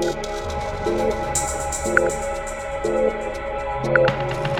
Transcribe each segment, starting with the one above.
Thank you.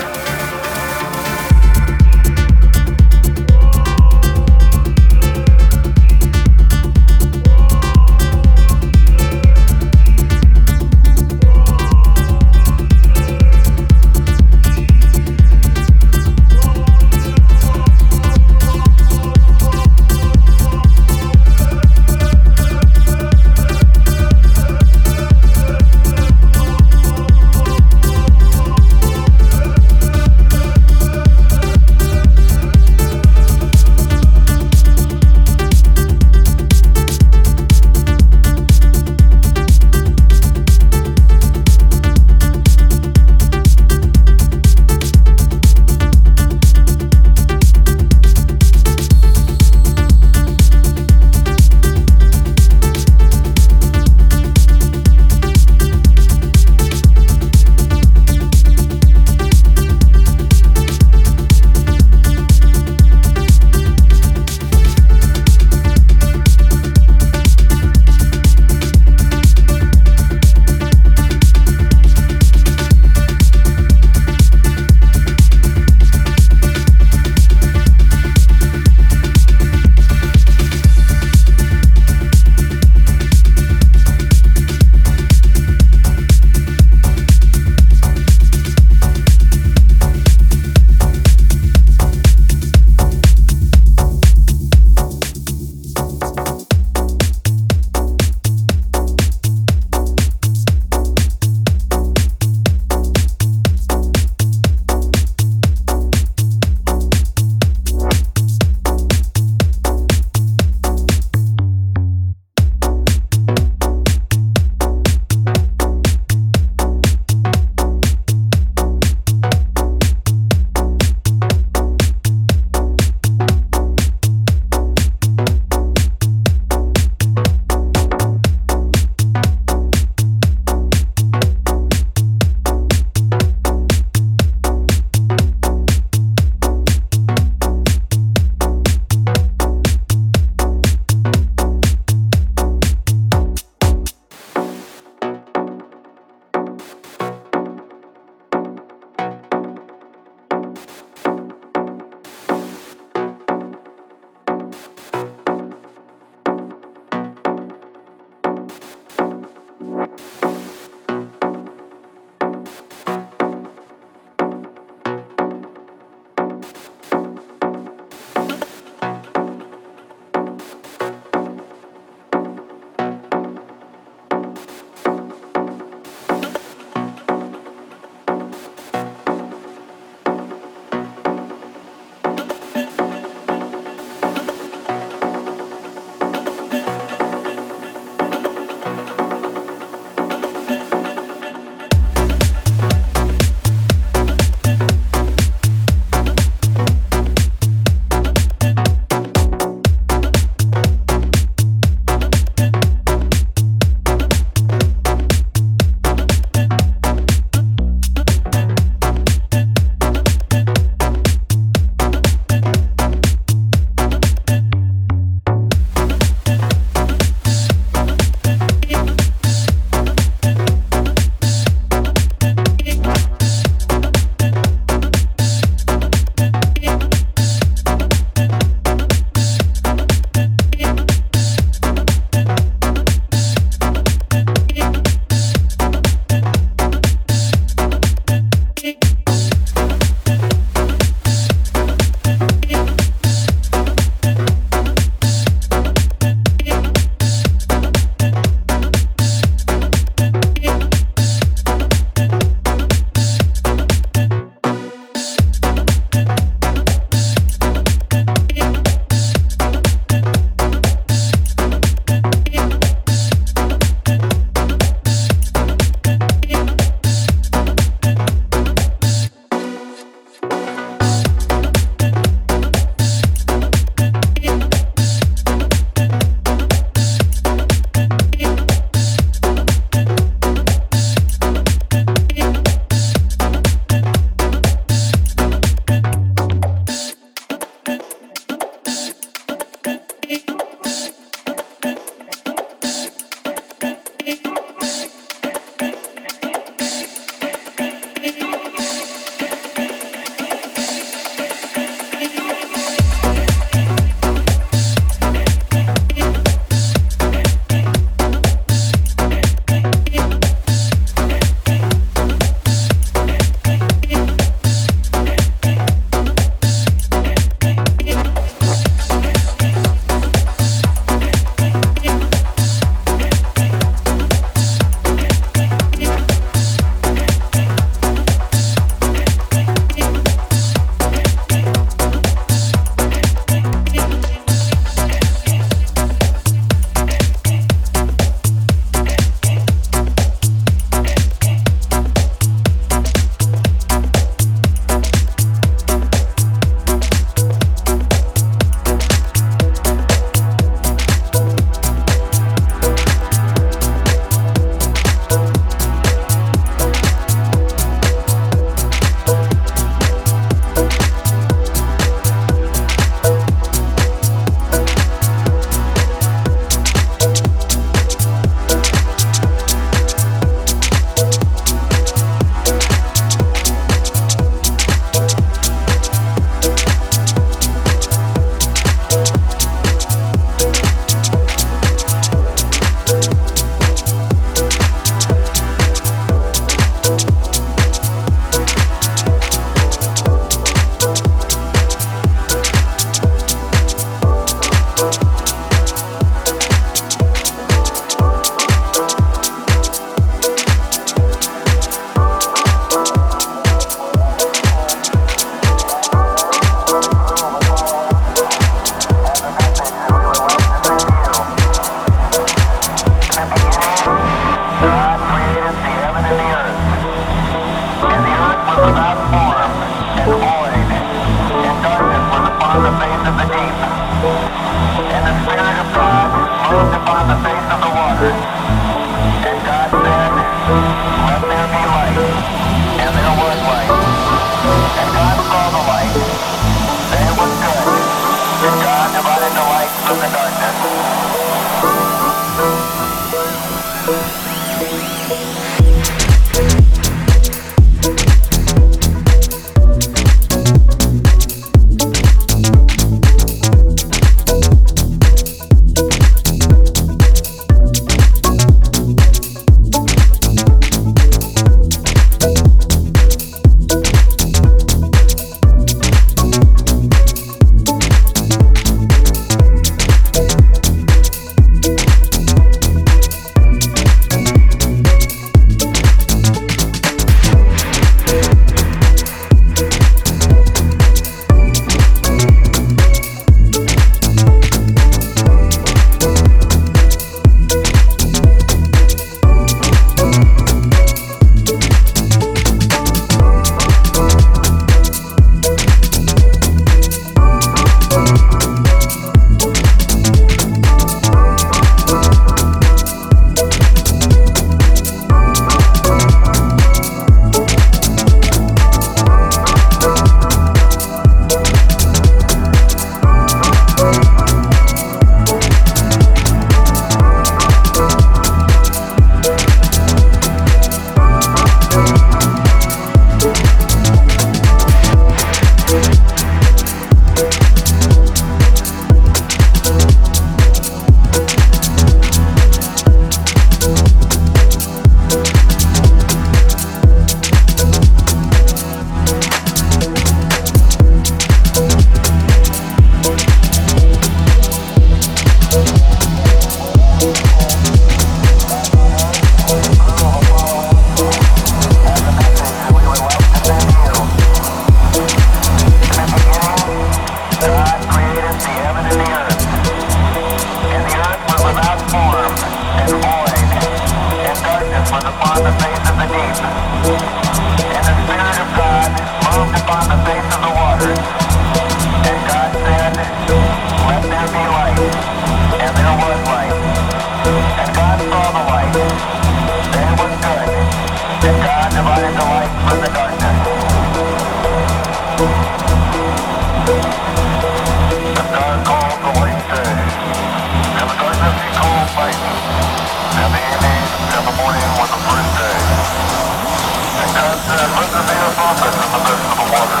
content in the midst water.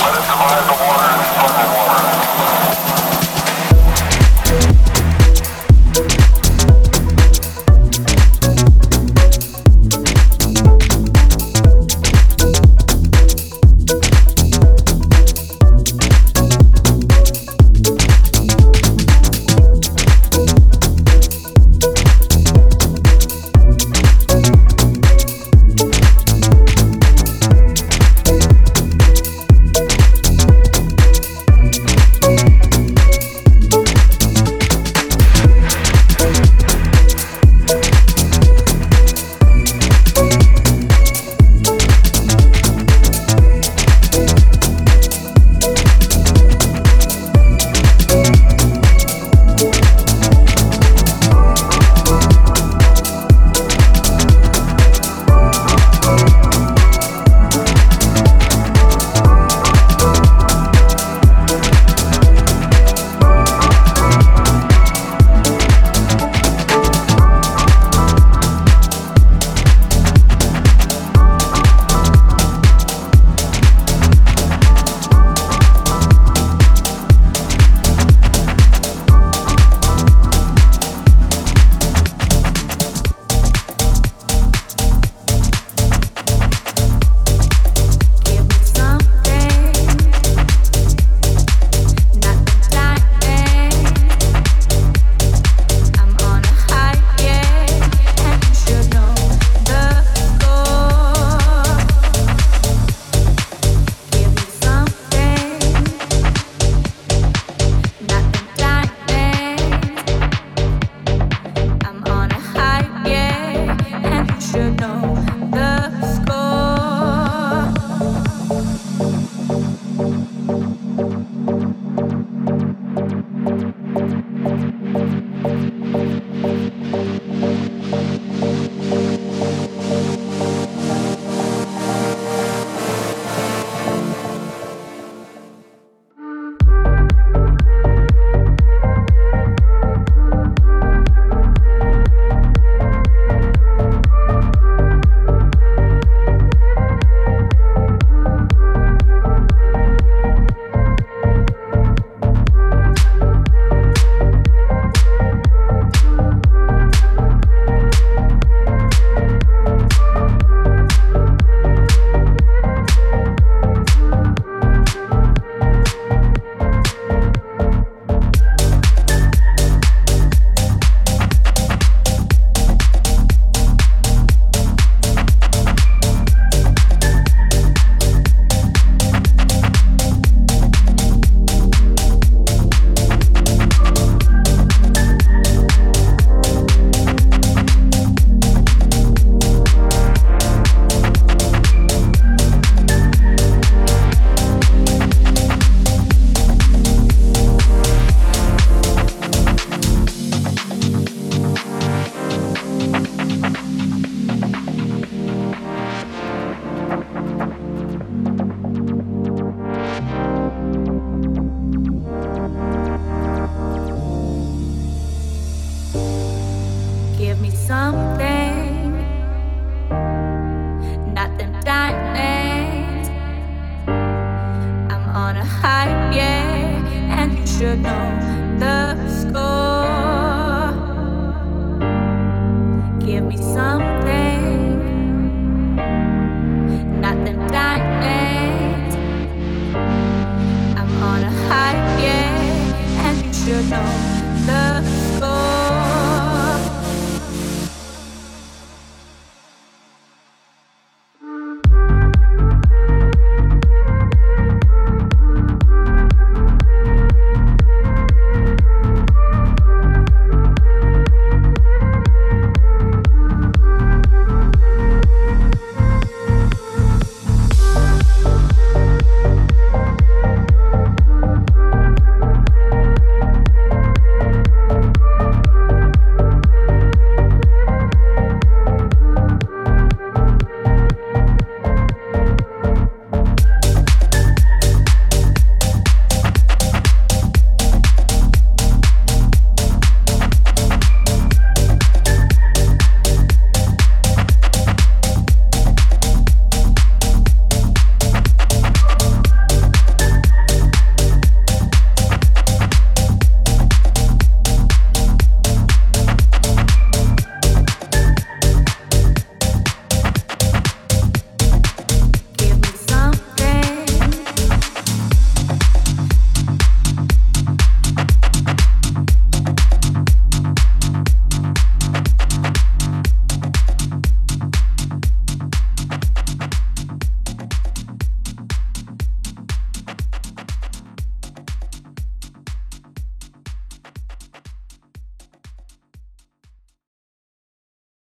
Let it divide the water. wanna hide, yeah, and you should know the score. Give me something, not them diamonds. I'm on a hide, yeah, and you should know the